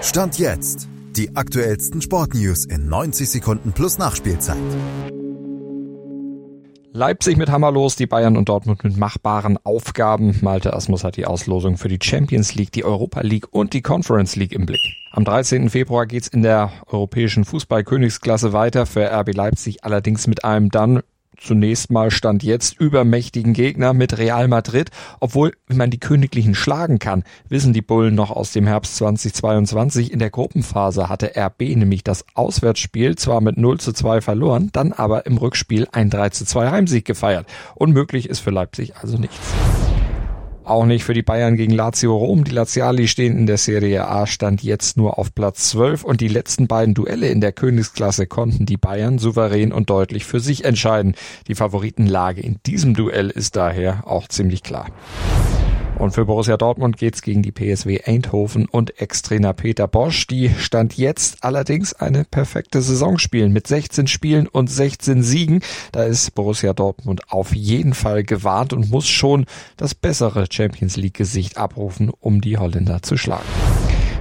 Stand jetzt. Die aktuellsten Sportnews in 90 Sekunden plus Nachspielzeit. Leipzig mit Hammer los, die Bayern und Dortmund mit machbaren Aufgaben. Malte Asmus hat die Auslosung für die Champions League, die Europa League und die Conference League im Blick. Am 13. Februar geht's in der europäischen Fußball-Königsklasse weiter, für RB Leipzig allerdings mit einem dann zunächst mal stand jetzt übermächtigen Gegner mit Real Madrid. Obwohl, man die Königlichen schlagen kann, wissen die Bullen noch aus dem Herbst 2022. In der Gruppenphase hatte RB nämlich das Auswärtsspiel zwar mit 0 zu 2 verloren, dann aber im Rückspiel ein 3 zu 2 Heimsieg gefeiert. Unmöglich ist für Leipzig also nichts. Auch nicht für die Bayern gegen Lazio Rom. Die Laziali stehen in der Serie A Stand jetzt nur auf Platz 12 und die letzten beiden Duelle in der Königsklasse konnten die Bayern souverän und deutlich für sich entscheiden. Die Favoritenlage in diesem Duell ist daher auch ziemlich klar. Und für Borussia Dortmund geht's gegen die PSW Eindhoven und Ex-Trainer Peter Bosch, die Stand jetzt allerdings eine perfekte Saison spielen mit 16 Spielen und 16 Siegen. Da ist Borussia Dortmund auf jeden Fall gewarnt und muss schon das bessere Champions League Gesicht abrufen, um die Holländer zu schlagen.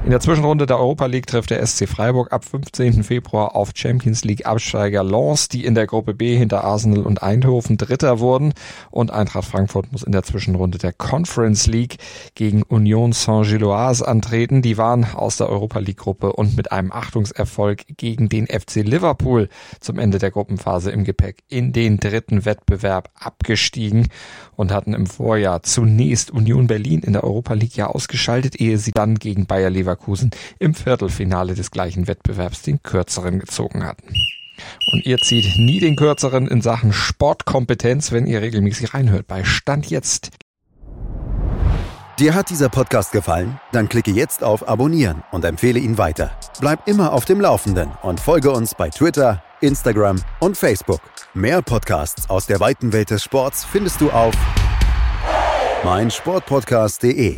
In der Zwischenrunde der Europa League trifft der SC Freiburg ab 15. Februar auf Champions League Absteiger Lens, die in der Gruppe B hinter Arsenal und Eindhoven Dritter wurden. Und Eintracht Frankfurt muss in der Zwischenrunde der Conference League gegen Union Saint-Gilloise antreten. Die waren aus der Europa League Gruppe und mit einem Achtungserfolg gegen den FC Liverpool zum Ende der Gruppenphase im Gepäck in den dritten Wettbewerb abgestiegen und hatten im Vorjahr zunächst Union Berlin in der Europa League ja ausgeschaltet, ehe sie dann gegen Bayer Leverkusen Leverkusen im Viertelfinale des gleichen Wettbewerbs den kürzeren gezogen hatten. Und ihr zieht nie den kürzeren in Sachen Sportkompetenz, wenn ihr regelmäßig reinhört bei Stand jetzt. Dir hat dieser Podcast gefallen? Dann klicke jetzt auf Abonnieren und empfehle ihn weiter. Bleib immer auf dem Laufenden und folge uns bei Twitter, Instagram und Facebook. Mehr Podcasts aus der weiten Welt des Sports findest du auf meinsportpodcast.de.